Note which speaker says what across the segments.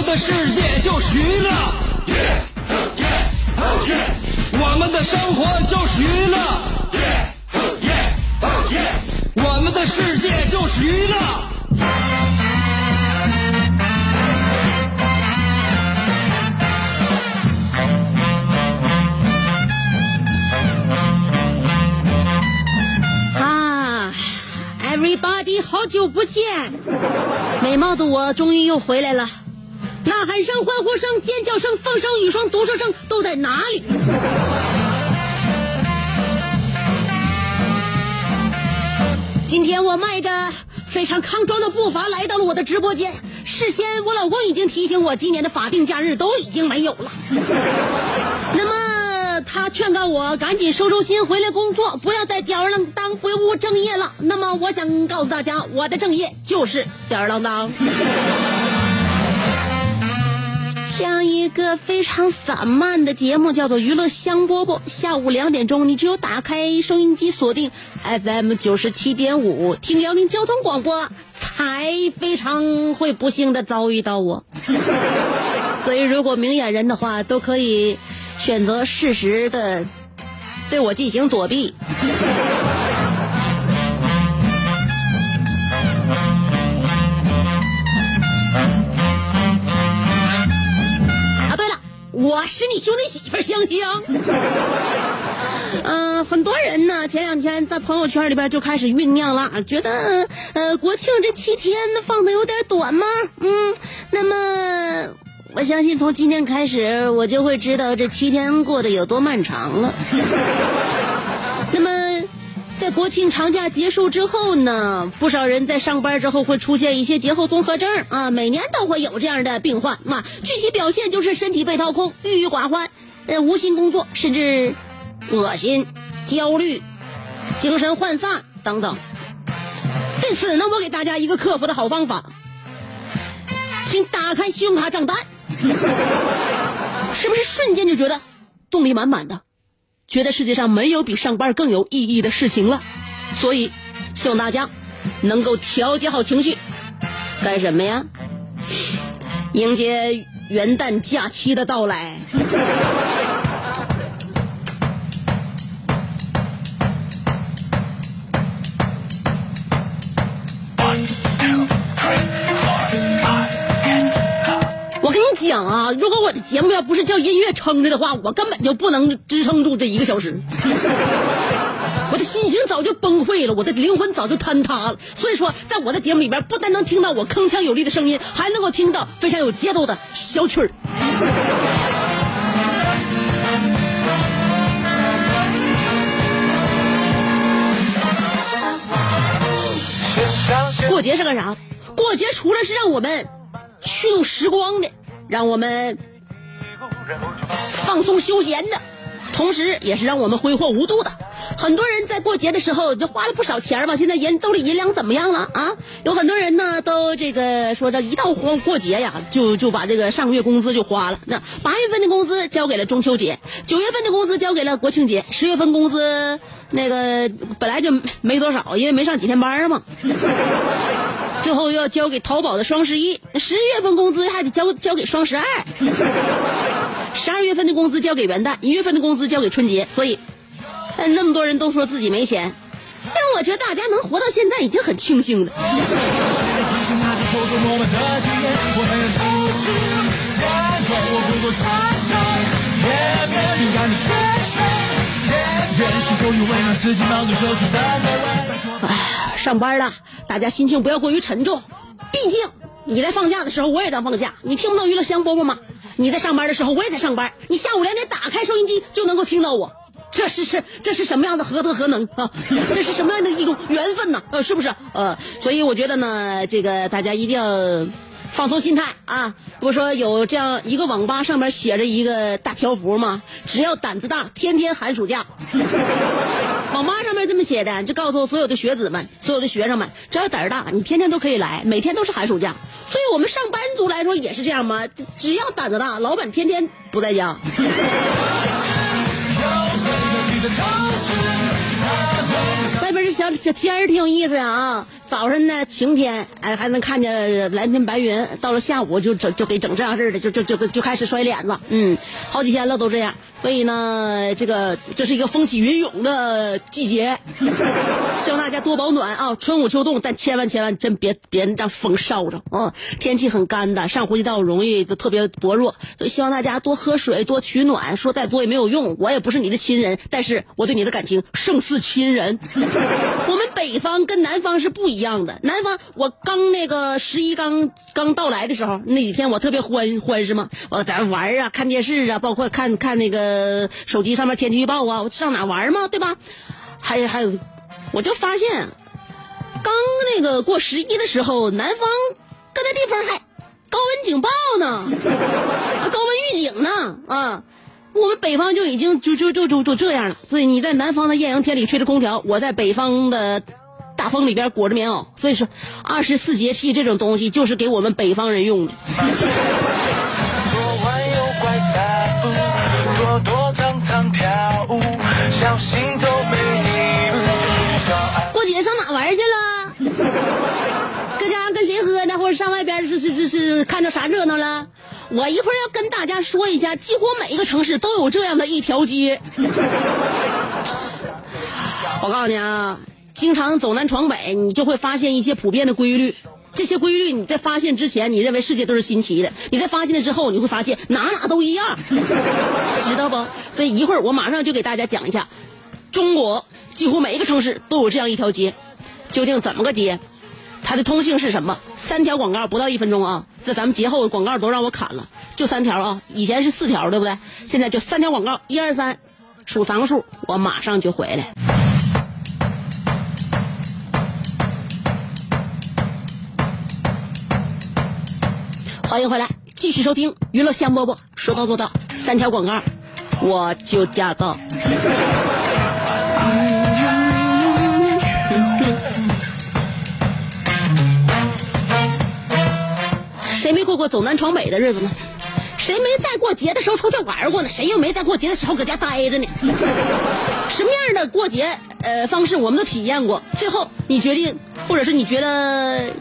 Speaker 1: 们的世界就是娱乐，我们的生活就是娱乐，我们的世界就是娱乐。
Speaker 2: 啊，everybody，好久不见！美貌的我终于又回来了，呐喊声、欢呼声、尖叫声、风声、雨声、毒舌声都在哪里？今天我迈着非常康庄的步伐来到了我的直播间，事先我老公已经提醒我，今年的法定假日都已经没有了。那么他劝告我赶紧收收心，回来工作，不要再吊儿郎当、不务正业了。那么我想告诉大家，我的正业就是吊儿郎当。这样一个非常散漫的节目叫做《娱乐香饽饽》，下午两点钟，你只有打开收音机，锁定 FM 九十七点五，听辽宁交通广播，才非常会不幸的遭遇到我。所以，如果明眼人的话，都可以选择适时的对我进行躲避。我是你兄弟媳妇香香。嗯、很多人呢，前两天在朋友圈里边就开始酝酿了，觉得呃国庆这七天放的有点短吗？嗯，那么我相信从今天开始，我就会知道这七天过得有多漫长了。在国庆长假结束之后呢，不少人在上班之后会出现一些节后综合征啊，每年都会有这样的病患啊。具体表现就是身体被掏空、郁郁寡欢、呃无心工作，甚至恶心、焦虑、精神涣散等等。对此呢，我给大家一个克服的好方法，请打开信用卡账单，是不是瞬间就觉得动力满满的？觉得世界上没有比上班更有意义的事情了，所以希望大家能够调节好情绪，干什么呀？迎接元旦假期的到来。你讲啊，如果我的节目要不是叫音乐撑着的话，我根本就不能支撑住这一个小时。我的心情早就崩溃了，我的灵魂早就坍塌了。所以说，在我的节目里边，不但能听到我铿锵有力的声音，还能够听到非常有节奏的小曲儿。过节是干啥？过节除了是让我们虚度时光的，让我们放松休闲的，同时也是让我们挥霍无度的。很多人在过节的时候就花了不少钱嘛，现在银兜里银两怎么样了啊？有很多人呢都这个说这一到过过节呀，就就把这个上个月工资就花了。那八月份的工资交给了中秋节，九月份的工资交给了国庆节，十月份工资那个本来就没多少，因为没上几天班嘛。最后要交给淘宝的双十一，十一月份工资还得交交给双十二，十二月份的工资交给元旦，一月份的工资交给春节，所以，呃那么多人都说自己没钱，但我觉得大家能活到现在已经很庆幸了。哎，上班了，大家心情不要过于沉重，毕竟你在放假的时候，我也在放假。你听不到娱乐香饽饽吗？你在上班的时候，我也在上班。你下午两点打开收音机就能够听到我。这是是这是什么样的何德何能啊？这是什么样的一种缘分呢？呃，是不是？呃，所以我觉得呢，这个大家一定要放松心态啊！不说有这样一个网吧上面写着一个大条幅吗？只要胆子大，天天寒暑假。网吧上面这么写的，就告诉所有的学子们、所有的学生们，只要胆儿大，你天天都可以来，每天都是寒暑假。所以我们上班族来说也是这样吗？只要胆子大，老板天天不在家。外边这小小天儿挺有意思啊！早上呢晴天，哎还能看见蓝天白云，到了下午就整就给整这样式的，就就就就开始摔脸子。嗯，好几天了都这样，所以呢，这个这是一个风起云涌的季节，希望大家多保暖啊！春捂秋冻，但千万千万真别别让风烧着啊！天气很干的，上呼吸道容易就特别薄弱，所以希望大家多喝水，多取暖。说再多也没有用，我也不是你的亲人，但是我对你的感情胜似亲人。我们北方跟南方是不一一样的。南方，我刚那个十一刚刚到来的时候，那几天我特别欢欢是吗？我在玩啊，看电视啊，包括看看那个手机上面天气预报啊，我上哪玩嘛，对吧？还还有，我就发现，刚那个过十一的时候，南方各那地方还高温警报呢，高温预警呢啊。我们北方就已经就就就就就这样了，所以你在南方的艳阳天里吹着空调，我在北方的大风里边裹着棉袄。所以说，二十四节气这种东西就是给我们北方人用的。过节上哪玩去了？搁家跟谁喝呢？或者上外边是是是是看着啥热闹了？我一会儿要跟大家说一下，几乎每一个城市都有这样的一条街。我告诉你啊，经常走南闯北，你就会发现一些普遍的规律。这些规律你在发现之前，你认为世界都是新奇的；你在发现了之后，你会发现哪哪都一样，知道不？所以一会儿我马上就给大家讲一下，中国几乎每一个城市都有这样一条街，究竟怎么个街？它的通性是什么？三条广告不到一分钟啊！这咱们节后广告都让我砍了，就三条啊！以前是四条，对不对？现在就三条广告，一二三，数三个数，我马上就回来。欢迎回来，继续收听娱乐香饽饽，说到做到，三条广告，我就驾到。谁没过过走南闯北的日子呢？谁没在过节的时候出去玩过呢？谁又没在过节的时候搁家待着呢？什么样的过节呃方式我们都体验过。最后你决定，或者是你觉得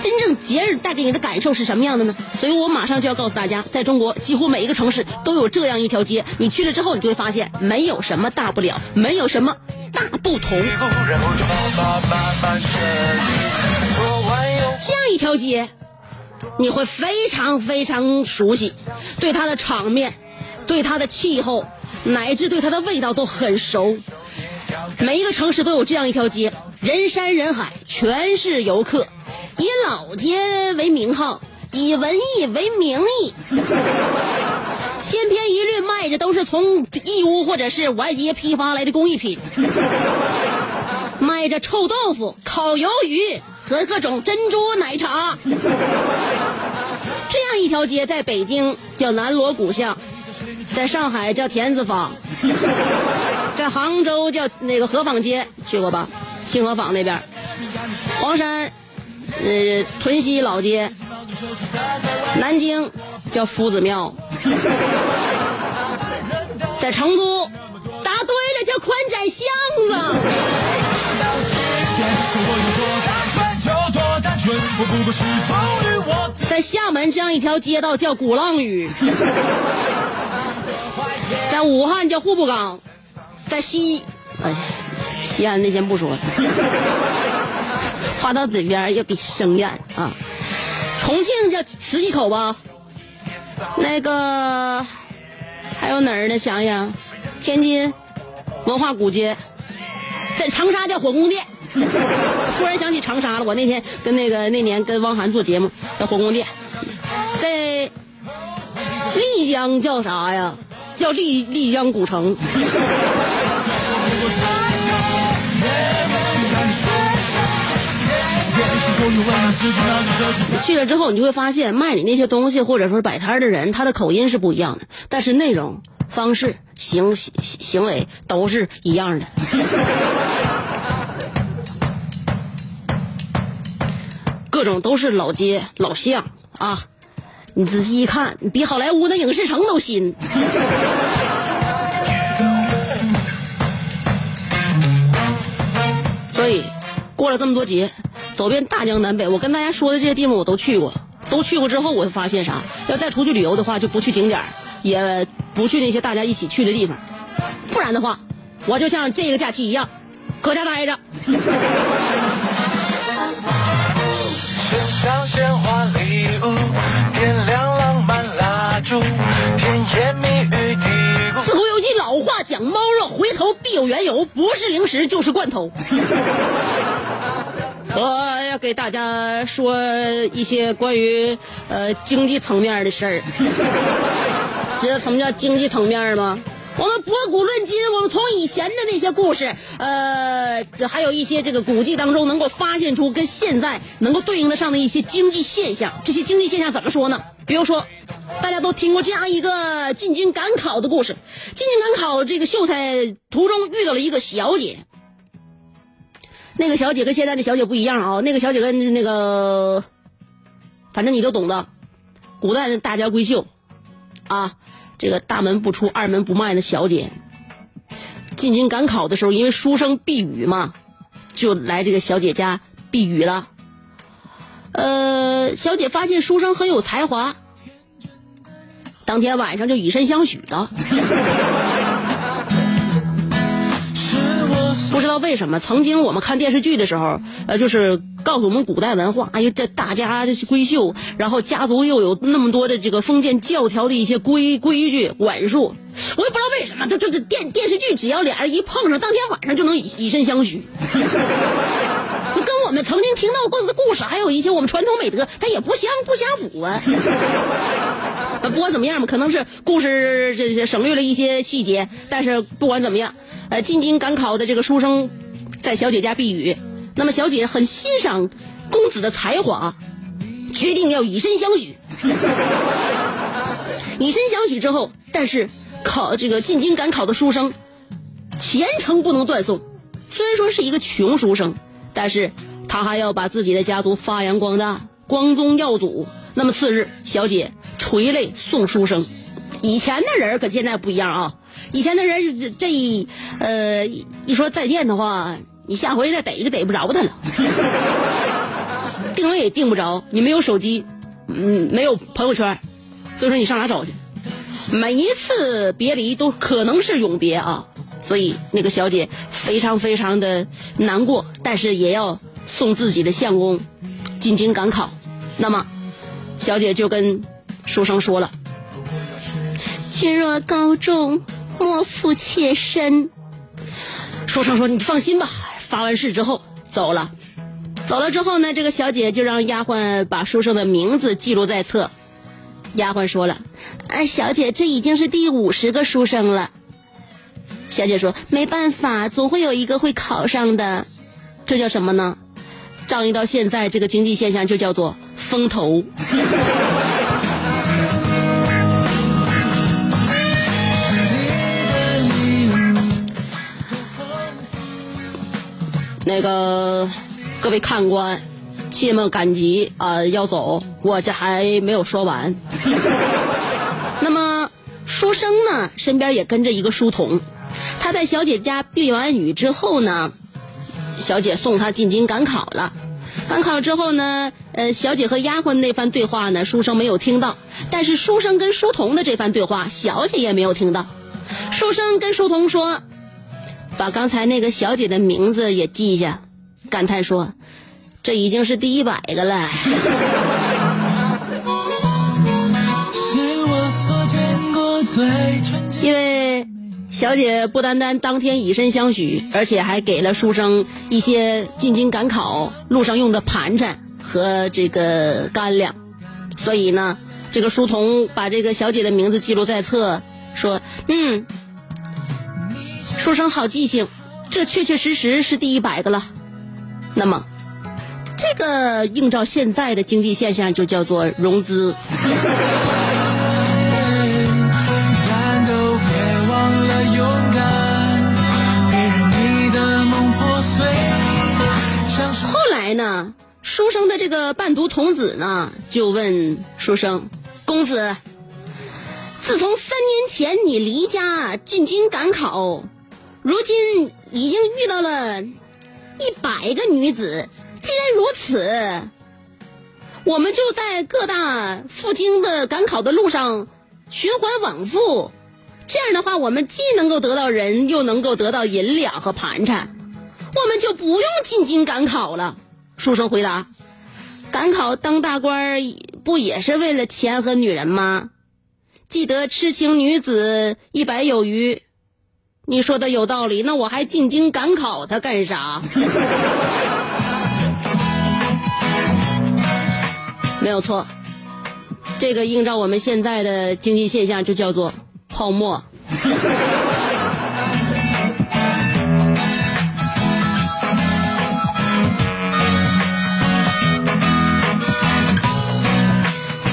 Speaker 2: 真正节日带给你的感受是什么样的呢？所以我马上就要告诉大家，在中国几乎每一个城市都有这样一条街，你去了之后，你就会发现没有什么大不了，没有什么大不同。这样一条街。你会非常非常熟悉，对它的场面，对它的气候，乃至对它的味道都很熟。每一个城市都有这样一条街，人山人海，全是游客，以老街为名号，以文艺为名义，千篇一律卖的都是从义乌或者是外街批发来的工艺品，卖着臭豆腐、烤鱿鱼。和各种珍珠奶茶，这样一条街，在北京叫南锣鼓巷，在上海叫田子坊，在杭州叫那个河坊街，去过吧？清河坊那边，黄山，呃，屯溪老街，南京叫夫子庙，在成都，答对了，叫宽窄巷子。在厦门这样一条街道叫鼓浪屿，在武汉叫户部岗，在西，哎，西安那先不说了，话到嘴边又给生厌啊。重庆叫磁器口吧，那个还有哪儿呢？想想，天津文化古街，在长沙叫火宫殿。突然想起长沙了，我那天跟那个那年跟汪涵做节目，叫火宫殿，在丽江叫啥呀？叫丽丽江古城。去了之后，你就会发现卖你那些东西或者说摆摊的人，他的口音是不一样的，但是内容、方式、行行行为都是一样的。各种都是老街老巷啊！你仔细一看，比好莱坞的影视城都新。所以，过了这么多节，走遍大江南北，我跟大家说的这些地方我都去过，都去过之后，我发现啥？要再出去旅游的话，就不去景点也不去那些大家一起去的地方，不然的话，我就像这个假期一样，搁家待着。
Speaker 3: 上鲜花礼物，点亮浪漫蜡烛，甜言蜜语嘀咕。
Speaker 2: 自古有句老话讲，猫肉回头必有缘由，不是零食就是罐头。我要给大家说一些关于呃经济层面的事儿。知道什么叫经济层面吗？我们博古论今，我们从以前的那些故事，呃，这还有一些这个古迹当中能够发现出跟现在能够对应得上的一些经济现象。这些经济现象怎么说呢？比如说，大家都听过这样一个进京赶考的故事。进京赶考这个秀才途中遇到了一个小姐，那个小姐跟现在的小姐不一样啊，那个小姐跟那个，反正你都懂的，古代的大家闺秀，啊。这个大门不出二门不迈的小姐，进京赶考的时候，因为书生避雨嘛，就来这个小姐家避雨了。呃，小姐发现书生很有才华，当天晚上就以身相许了。不知道为什么，曾经我们看电视剧的时候，呃，就是告诉我们古代文化，哎呀，这大家闺秀，然后家族又有那么多的这个封建教条的一些规规矩管束，我也不知道为什么，这这这电电视剧只要俩人一碰上，当天晚上就能以以身相许。你跟我们曾经听到过的故事，还有一些我们传统美德，它也不相不相符啊。不管怎么样吧，可能是故事这省略了一些细节，但是不管怎么样。呃，进京赶考的这个书生，在小姐家避雨。那么小姐很欣赏公子的才华，决定要以身相许。以身相许之后，但是考这个进京赶考的书生，前程不能断送。虽然说是一个穷书生，但是他还要把自己的家族发扬光大，光宗耀祖。那么次日，小姐垂泪送书生。以前的人可现在不一样啊。以前的人这一呃一说再见的话，你下回再逮就逮不着他了，定位也定不着，你没有手机，嗯，没有朋友圈，所以说你上哪找去？每一次别离都可能是永别啊，所以那个小姐非常非常的难过，但是也要送自己的相公进京赶考。那么，小姐就跟书生说了：“君若高中。”莫负妾身。书生说：“你放心吧。”发完誓之后走了，走了之后呢，这个小姐就让丫鬟把书生的名字记录在册。丫鬟说了：“哎，小姐，这已经是第五十个书生了。”小姐说：“没办法，总会有一个会考上的。这叫什么呢？仗义到现在，这个经济现象就叫做风投。”那个各位看官，切莫赶急啊，要走，我这还没有说完。那么书生呢，身边也跟着一个书童，他在小姐家避完雨之后呢，小姐送他进京赶考了。赶考之后呢，呃，小姐和丫鬟那番对话呢，书生没有听到，但是书生跟书童的这番对话，小姐也没有听到。书生跟书童说。把刚才那个小姐的名字也记下，感叹说：“这已经是第一百个了。”因为小姐不单单当天以身相许，而且还给了书生一些进京赶考路上用的盘缠和这个干粮，所以呢，这个书童把这个小姐的名字记录在册，说：“嗯。”书生好记性，这确确实实是第一百个了。那么，这个映照现在的经济现象就叫做融资。后来呢，书生的这个伴读童子呢，就问书生：“公子，自从三年前你离家进京赶考，如今已经遇到了一百个女子。既然如此，我们就在各大赴京的赶考的路上循环往复。这样的话，我们既能够得到人，又能够得到银两和盘缠。”我们就不用进京赶考了。书生回答：“赶考当大官不也是为了钱和女人吗？记得痴情女子一百有余。你说的有道理，那我还进京赶考它干啥？没有错，这个映照我们现在的经济现象，就叫做泡沫。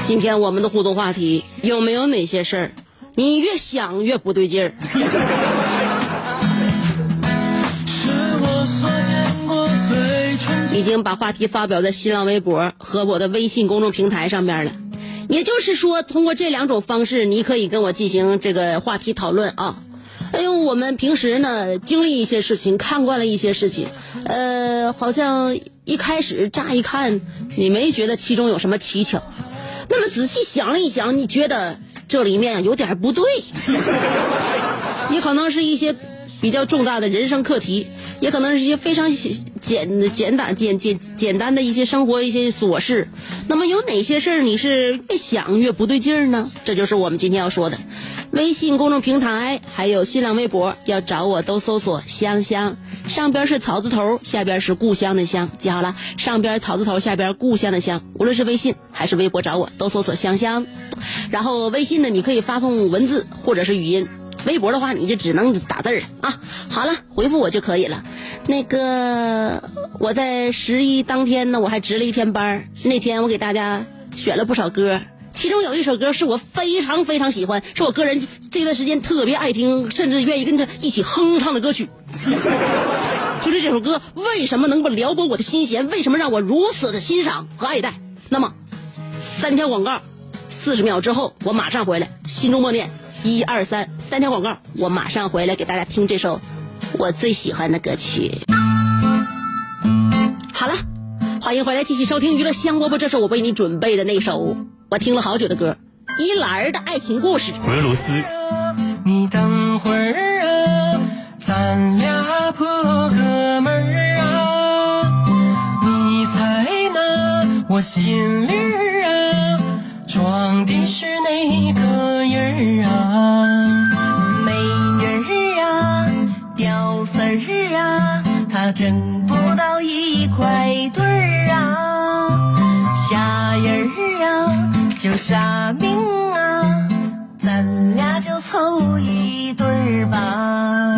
Speaker 2: 今天我们的互动话题有没有哪些事儿，你越想越不对劲儿？已经把话题发表在新浪微博和我的微信公众平台上面了。也就是说，通过这两种方式，你可以跟我进行这个话题讨论啊。哎呦，我们平时呢经历一些事情，看惯了一些事情，呃，好像一开始乍一看，你没觉得其中有什么蹊跷，那么仔细想了一想，你觉得这里面有点不对，也可能是一些比较重大的人生课题，也可能是一些非常简简单简简简单的一些生活一些琐事。那么有哪些事儿你是越想越不对劲儿呢？这就是我们今天要说的。微信公众平台还有新浪微博要找我都搜索“香香”，上边是草字头，下边是故乡的乡。记好了，上边草字头，下边故乡的乡。无论是微信还是微博找我都搜索“香香”。然后微信呢，你可以发送文字或者是语音。微博的话，你就只能打字儿啊。好了，回复我就可以了。那个我在十一当天呢，我还值了一天班儿那天我给大家选了不少歌，其中有一首歌是我非常非常喜欢，是我个人这段时间特别爱听，甚至愿意跟着一起哼唱的歌曲。就是这首歌为什么能够撩拨我的心弦？为什么让我如此的欣赏和爱戴？那么，三条广告，四十秒之后我马上回来，心中默念。一二三，三条广告，我马上回来给大家听这首我最喜欢的歌曲。好了，欢迎回来继续收听娱乐香饽饽，这是我为你准备的那首我听了好久的歌，依兰儿的爱情故事。
Speaker 4: 俄罗斯
Speaker 3: 你等会儿啊，咱俩破哥们儿啊，你猜那我心里儿啊，装的是哪个儿啊？美人儿啊，屌丝儿啊，他挣不到一块堆儿啊，瞎人儿啊，就啥命啊。咱俩就凑一对儿吧。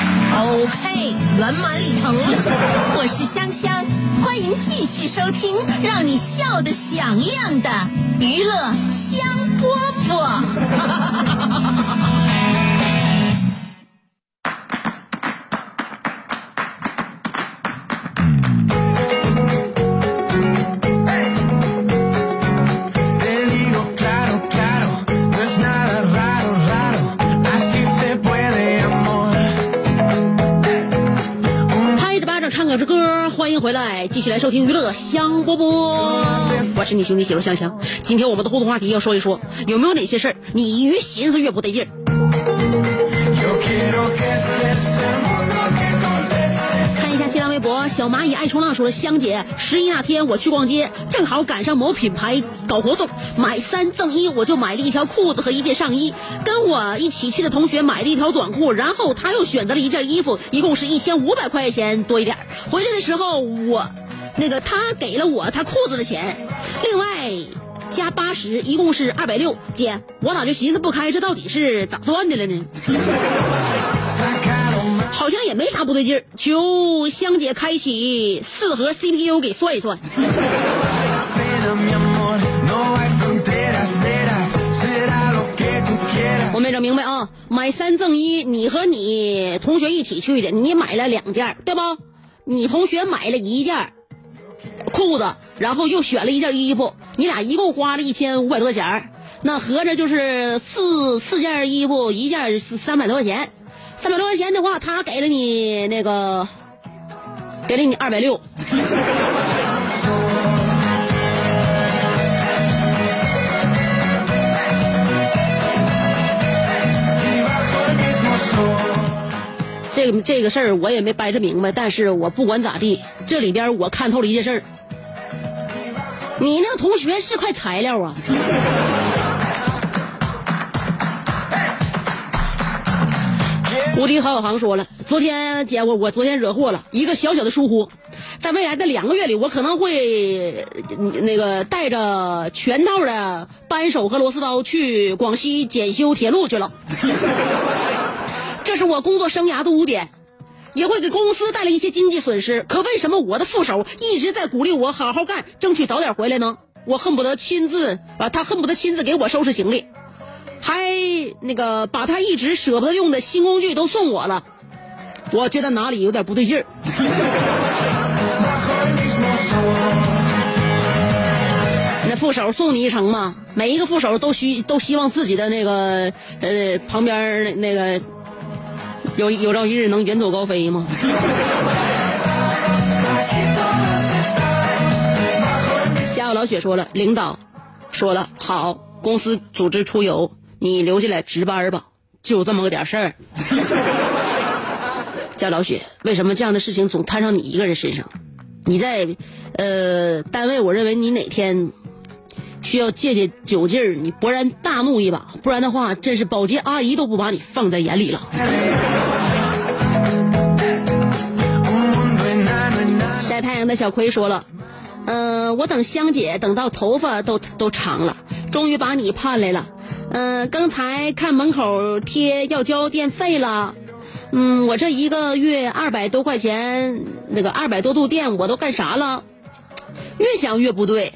Speaker 2: OK，圆满礼成了。
Speaker 5: 我是香香，欢迎继续收听让你笑得响亮的娱乐香饽饽。
Speaker 2: 回来，继续来收听娱乐香饽饽。我是你兄弟媳妇香香。今天我们的互动话题要说一说，有没有哪些事儿你越寻思越不得劲儿？小蚂蚁爱冲浪说：香姐，十一那天我去逛街，正好赶上某品牌搞活动，买三赠一，我就买了一条裤子和一件上衣。跟我一起去的同学买了一条短裤，然后他又选择了一件衣服，一共是一千五百块钱多一点。回来的时候，我那个他给了我他裤子的钱，另外加八十，一共是二百六。姐，我咋就寻思不开，这到底是咋算的了呢？好像也没啥不对劲儿，求香姐开启四核 CPU 给算一算。我没整明白啊，买三赠一，你和你同学一起去的，你买了两件，对不？你同学买了一件裤子，然后又选了一件衣服，你俩一共花了一千五百多块钱，那合着就是四四件衣服，一件是三百多块钱。三百多块钱的话，他给了你那个，给了你二百六。这个这个事儿我也没掰扯明白，但是我不管咋地，这里边我看透了一件事儿。你那个同学是块材料啊！无敌郝小航说了，昨天姐我我昨天惹祸了，一个小小的疏忽，在未来的两个月里，我可能会那个带着全套的扳手和螺丝刀去广西检修铁路去了。这是我工作生涯的污点，也会给公司带来一些经济损失。可为什么我的副手一直在鼓励我好好干，争取早点回来呢？我恨不得亲自啊，他恨不得亲自给我收拾行李。还那个把他一直舍不得用的新工具都送我了，我觉得哪里有点不对劲儿。那副手送你一程嘛，每一个副手都需都希望自己的那个呃旁边那那个有有朝一日能远走高飞吗？家有老雪说了，领导说了好，公司组织出游。你留下来值班吧，就这么个点事儿。叫老许，为什么这样的事情总摊上你一个人身上？你在呃单位，我认为你哪天需要借借酒劲儿，你勃然大怒一把，不然的话，真是保洁阿姨都不把你放在眼里了。晒太阳的小葵说了，嗯、呃，我等香姐等到头发都都长了，终于把你盼来了。嗯、刚才看门口贴要交电费了，嗯，我这一个月二百多块钱，那个二百多度电我都干啥了？越想越不对，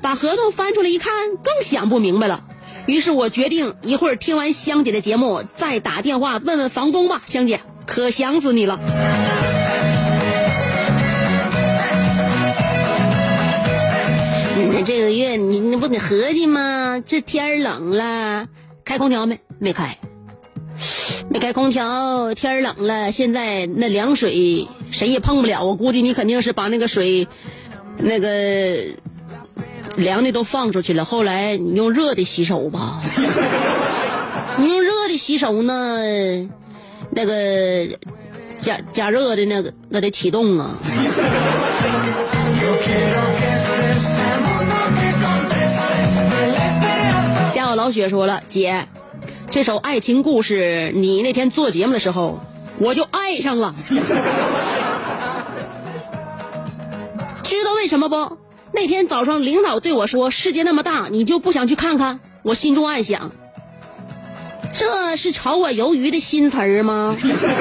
Speaker 2: 把合同翻出来一看，更想不明白了。于是我决定一会儿听完香姐的节目再打电话问问房东吧。香姐，可想死你了。你这个月你你不得合计吗？这天冷了，开空调没？没开，没开空调。天冷了，现在那凉水谁也碰不了。我估计你肯定是把那个水那个凉的都放出去了，后来你用热的洗手吧。你用热的洗手呢，那个加加热的那个那得启动啊。小雪说了，姐，这首爱情故事，你那天做节目的时候，我就爱上了。知道为什么不？那天早上领导对我说：“世界那么大，你就不想去看看？”我心中暗想：这是炒我鱿鱼的新词儿吗？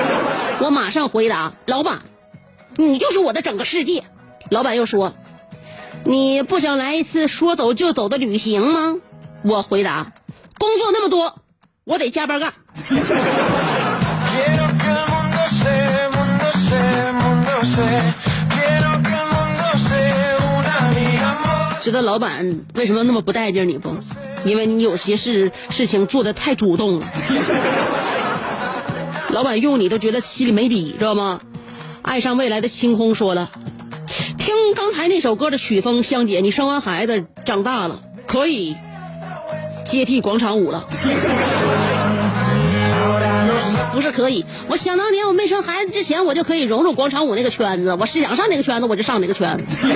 Speaker 2: 我马上回答：“老板，你就是我的整个世界。”老板又说：“你不想来一次说走就走的旅行吗？”我回答：“工作那么多，我得加班干。”知道老板为什么那么不待见你不？因为你有些事事情做的太主动了。老板用你都觉得心里没底，知道吗？爱上未来的星空说了，听刚才那首歌的曲风，香姐，你生完孩子长大了，可以接替广场舞了。不是可以，我想当年我没生孩子之前，我就可以融入广场舞那个圈子，我是想上哪个圈子我就上哪个圈子。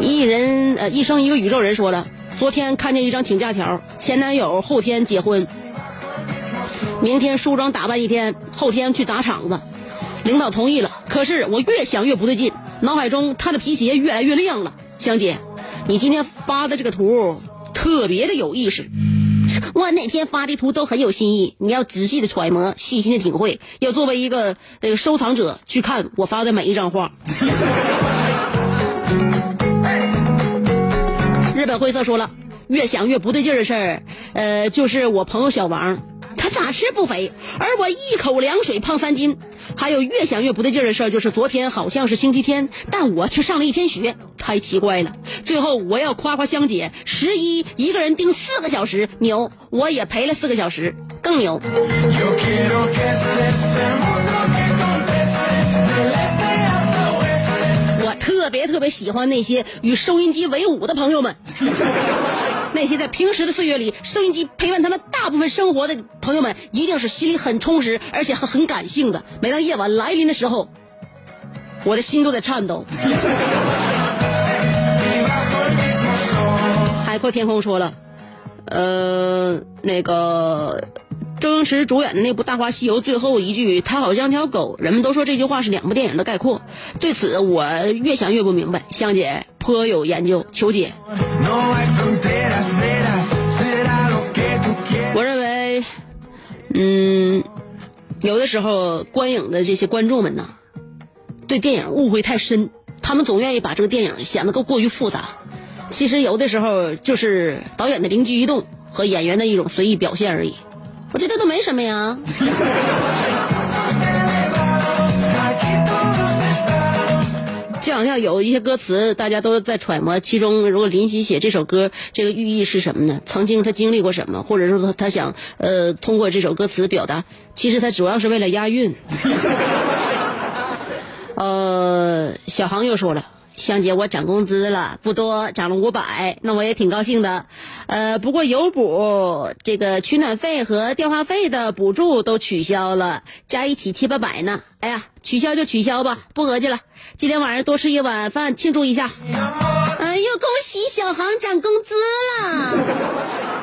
Speaker 2: 一人呃，一生一个宇宙人说了，昨天看见一张请假条，前男友后天结婚，明天梳妆打扮一天，后天去砸场子，领导同意了。可是我越想越不对劲，脑海中他的皮鞋越来越亮了。香姐，你今天发的这个图特别的有意思。我哪天发的图都很有新意，你要仔细的揣摩，细心的体会，要作为一个呃收藏者去看我发的每一张画。日本灰色说了，越想越不对劲的事儿，呃，就是我朋友小王，他咋吃不肥，而我一口凉水胖三斤。还有越想越不对劲的事儿，就是昨天好像是星期天，但我却上了一天学，太奇怪了。最后我要夸夸香姐，十一一个人盯四个小时，牛，我也陪了四个小时，更牛。我特别特别喜欢那些与收音机为伍的朋友们，那些在平时的岁月里，收音机陪伴他们大部分生活的朋友们，一定是心里很充实，而且很很感性的。每当夜晚来临的时候，我的心都在颤抖。海阔天空说了，呃，那个。周星驰主演的那部《大话西游》最后一句“他好像条狗”，人们都说这句话是两部电影的概括。对此，我越想越不明白。香姐颇有研究，求解。我认为，嗯，有的时候观影的这些观众们呢，对电影误会太深，他们总愿意把这个电影显得够过于复杂。其实有的时候就是导演的灵机一动和演员的一种随意表现而已。我觉得都没什么呀。就好像有一些歌词，大家都在揣摩其中。如果林夕写这首歌，这个寓意是什么呢？曾经他经历过什么？或者说他他想呃通过这首歌词表达，其实他主要是为了押韵。呃，小航又说了。香姐，我涨工资了，不多，涨了五百，那我也挺高兴的。呃，不过油补、这个取暖费和电话费的补助都取消了，加一起七八百呢。哎呀，取消就取消吧，不合计了。今天晚上多吃一碗饭庆祝一下。哎呦，恭喜小航涨工资了！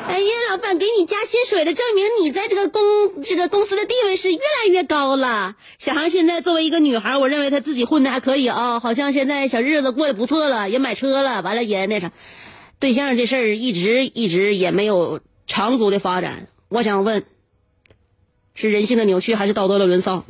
Speaker 2: 哎呀，老板给你加薪水了，证明你在这个公这个公司的地位是越来越高了。小航现在作为一个女孩，我认为她自己混的还可以啊，好像现在小日子过得不错了，也买车了，完了也那啥，对象这事儿一直一直也没有长足的发展。我想问，是人性的扭曲，还是道德的沦丧？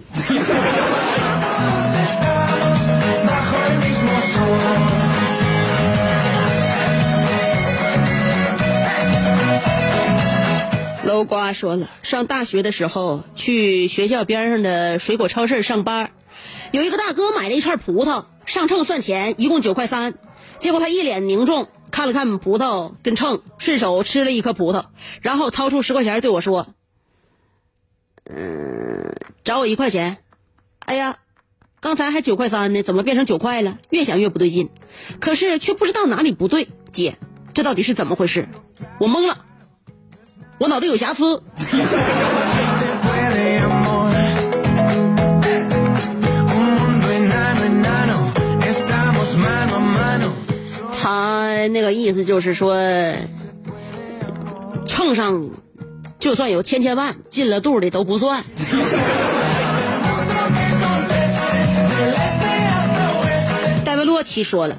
Speaker 2: 楼瓜说了，上大学的时候去学校边上的水果超市上班，有一个大哥买了一串葡萄，上秤算钱，一共九块三。结果他一脸凝重，看了看葡萄跟秤，顺手吃了一颗葡萄，然后掏出十块钱对我说：“嗯，找我一块钱。”哎呀，刚才还九块三呢，怎么变成九块了？越想越不对劲，可是却不知道哪里不对。姐，这到底是怎么回事？我懵了，我脑袋有瑕疵。他那个意思就是说，秤上就算有千千万，进了肚里都不算。戴维洛奇说了，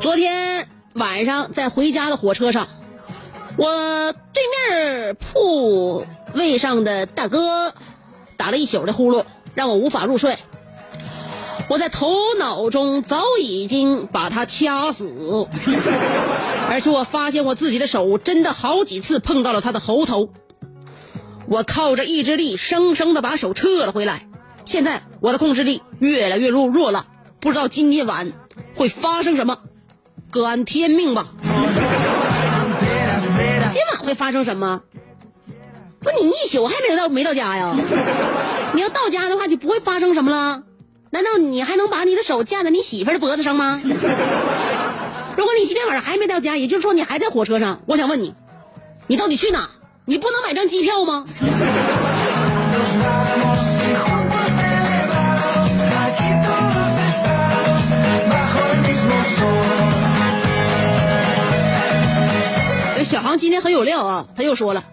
Speaker 2: 昨天晚上在回家的火车上，我对面铺位上的大哥打了一宿的呼噜，让我无法入睡。我在头脑中早已经把他掐死，而且我发现我自己的手真的好几次碰到了他的喉头。我靠着意志力，生生的把手撤了回来。现在我的控制力越来越弱弱了，不知道今天晚会发生什么，各安天命吧。会发生什么？不是你一宿还没到没到家呀？你要到家的话，就不会发生什么了。难道你还能把你的手架在你媳妇的脖子上吗？如果你今天晚上还没到家，也就是说你还在火车上，我想问你，你到底去哪？你不能买张机票吗？小航今天很有料啊，他又说了，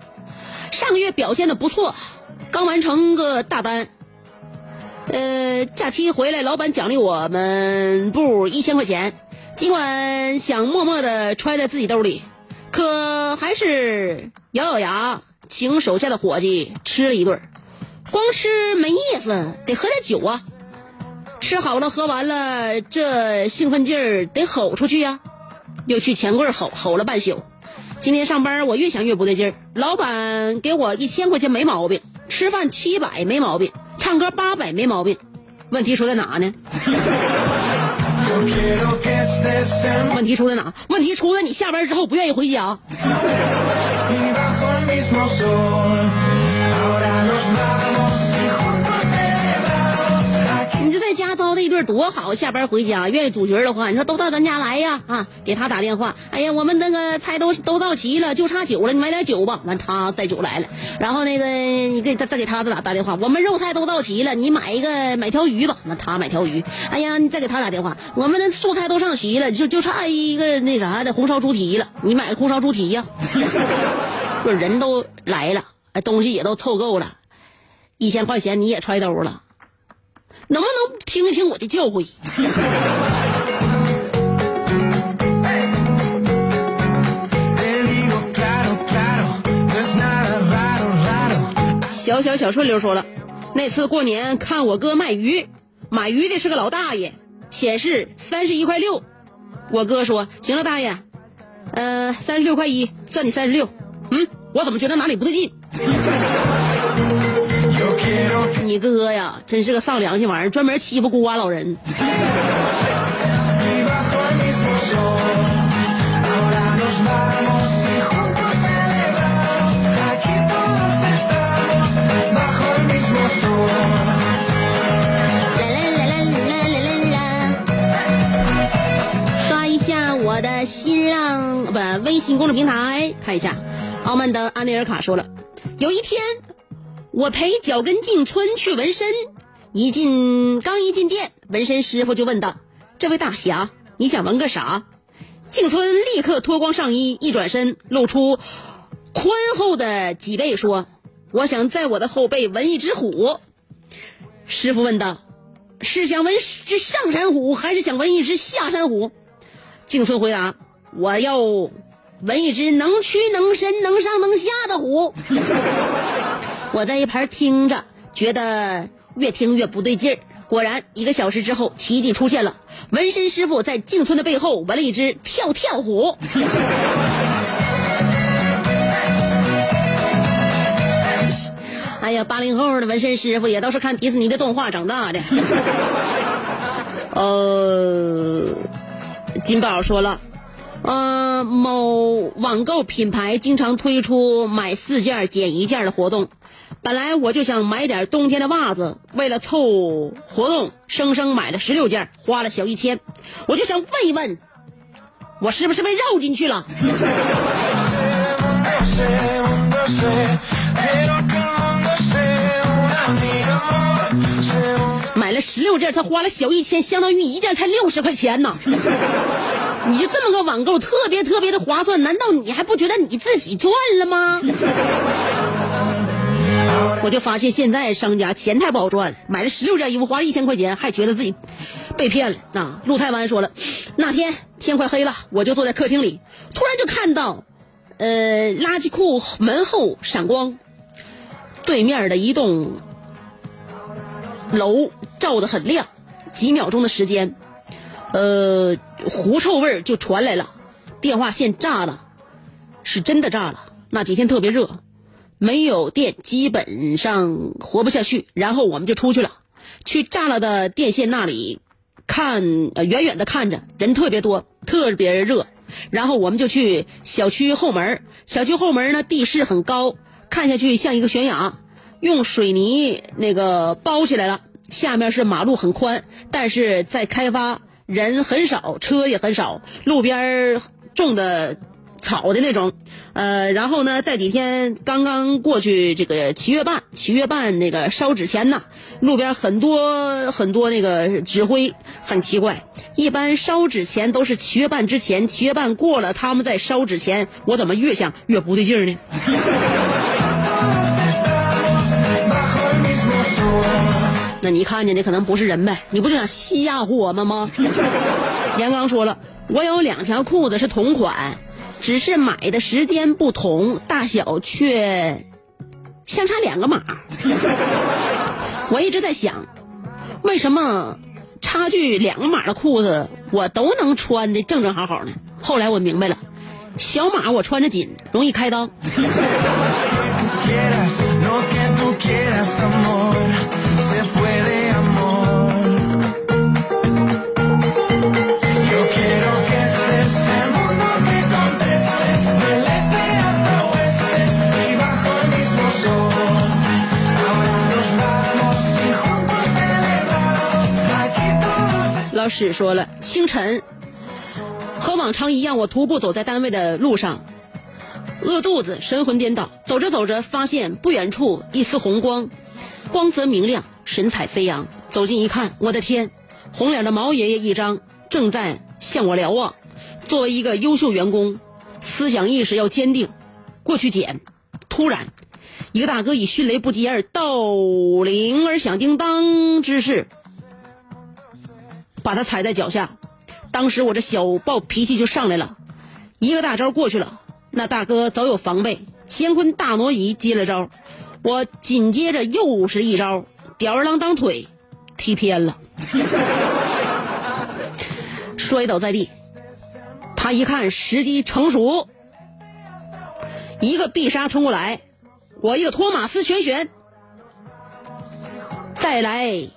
Speaker 2: 上个月表现的不错，刚完成个大单。呃，假期回来，老板奖励我们部一千块钱，尽管想默默的揣在自己兜里，可还是咬咬牙，请手下的伙计吃了一顿。光吃没意思，得喝点酒啊！吃好了，喝完了，这兴奋劲儿得吼出去呀！又去钱柜吼吼了半宿。今天上班，我越想越不对劲儿。老板给我一千块钱没毛病，吃饭七百没毛病，唱歌八百没毛病，问题出在哪呢？问题出在哪？问题出在你下班之后不愿意回家。一顿多好，下班回家愿意组局的话，你说都到咱家来呀啊！给他打电话，哎呀，我们那个菜都 都到齐了，就差酒了，你买点酒吧。完，他带酒来了，然后那个你给他再给他打打电话，我们肉菜都到齐了，你买一个买条鱼吧。那他买条鱼，哎呀，你再给他打电话，我们的素菜都上齐了，就就差一个那啥的红烧猪蹄了，你买个红烧猪蹄呀。说人都来了，哎，东西也都凑够了，一千块钱你也揣兜了。能不能听一听我的教诲？小小小顺溜说了，那次过年看我哥卖鱼，买鱼的是个老大爷，显示三十一块六。我哥说：“行了，大爷，呃，三十六块一，算你三十六。”嗯，我怎么觉得哪里不对劲？你哥呀，真是个丧良心玩意儿，专门欺负孤寡老人。刷一下我的新浪不微信公众平台，看一下。傲慢的阿内尔卡说了，有一天。我陪脚跟进村去纹身，一进刚一进店，纹身师傅就问道：“这位大侠，你想纹个啥？”进村立刻脱光上衣，一转身露出宽厚的脊背，说：“我想在我的后背纹一只虎。”师傅问道：“是想纹只上山虎，还是想纹一只下山虎？”进村回答：“我要纹一只能屈能伸、能上能下的虎。” 我在一旁听着，觉得越听越不对劲儿。果然，一个小时之后，奇迹出现了。纹身师傅在静村的背后纹了一只跳跳虎。哎呀，八零后的纹身师傅也都是看迪士尼的动画长大的。呃，金宝说了，呃，某网购品牌经常推出买四件减一件的活动。本来我就想买点冬天的袜子，为了凑活动，生生买了十六件，花了小一千。我就想问一问，我是不是被绕进去了？买了十六件，才花了小一千，相当于一件才六十块钱呢。你就这么个网购，特别特别的划算，难道你还不觉得你自己赚了吗？我就发现现在商家钱太不好赚，买了十六件衣服花了一千块钱，还觉得自己被骗了。啊，陆太湾说了，那天天快黑了，我就坐在客厅里，突然就看到，呃，垃圾库门后闪光，对面的一栋楼照得很亮，几秒钟的时间，呃，狐臭味儿就传来了，电话线炸了，是真的炸了。那几天特别热。没有电，基本上活不下去。然后我们就出去了，去炸了的电线那里看，呃，远远的看着人特别多，特别热。然后我们就去小区后门，小区后门呢地势很高，看下去像一个悬崖，用水泥那个包起来了，下面是马路很宽，但是在开发，人很少，车也很少，路边种的。草的那种，呃，然后呢，这几天刚刚过去这个七月半，七月半那个烧纸钱呢，路边很多很多那个纸灰，很奇怪。一般烧纸钱都是七月半之前，七月半过了，他们在烧纸钱，我怎么越想越不对劲儿呢？你看见的可能不是人呗？你不就想吓唬我们吗？杨刚说了，我有两条裤子是同款。只是买的时间不同，大小却相差两个码。我一直在想，为什么差距两个码的裤子我都能穿的正正好好呢？后来我明白了，小码我穿着紧，容易开裆。老师说了，清晨和往常一样，我徒步走在单位的路上，饿肚子，神魂颠倒。走着走着，发现不远处一丝红光，光泽明亮，神采飞扬。走近一看，我的天，红脸的毛爷爷一张，正在向我瞭望。作为一个优秀员工，思想意识要坚定，过去捡。突然，一个大哥以迅雷不及掩耳盗铃而响叮当之势。把他踩在脚下，当时我这小暴脾气就上来了，一个大招过去了，那大哥早有防备，乾坤大挪移接了招，我紧接着又是一招吊儿郎当腿踢偏了，摔倒在地。他一看时机成熟，一个必杀冲过来，我一个托马斯旋旋，再来。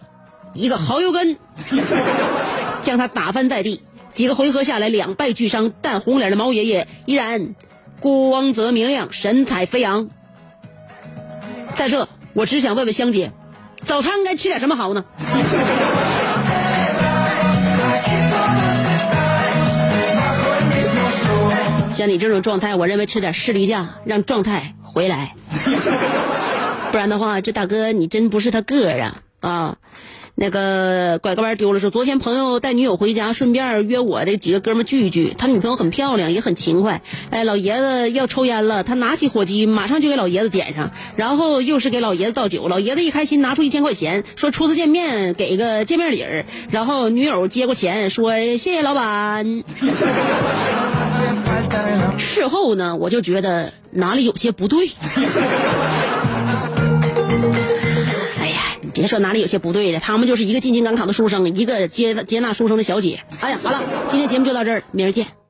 Speaker 2: 一个蚝油根，将他打翻在地。几个回合下来，两败俱伤，但红脸的毛爷爷依然光泽明亮，神采飞扬。在这，我只想问问香姐，早餐该吃点什么好呢？像你这种状态，我认为吃点士力架，让状态回来。不然的话，这大哥你真不是他个儿啊啊！那个拐个弯丢了，说昨天朋友带女友回家，顺便约我这几个哥们聚一聚。他女朋友很漂亮，也很勤快。哎，老爷子要抽烟了，他拿起火机，马上就给老爷子点上，然后又是给老爷子倒酒。老爷子一开心，拿出一千块钱，说初次见面给个见面礼儿。然后女友接过钱，说谢谢老板。事后呢，我就觉得哪里有些不对。别说哪里有些不对的，他们就是一个进京赶考的书生，一个接接纳书生的小姐。哎呀，好了，今天节目就到这儿，明儿见。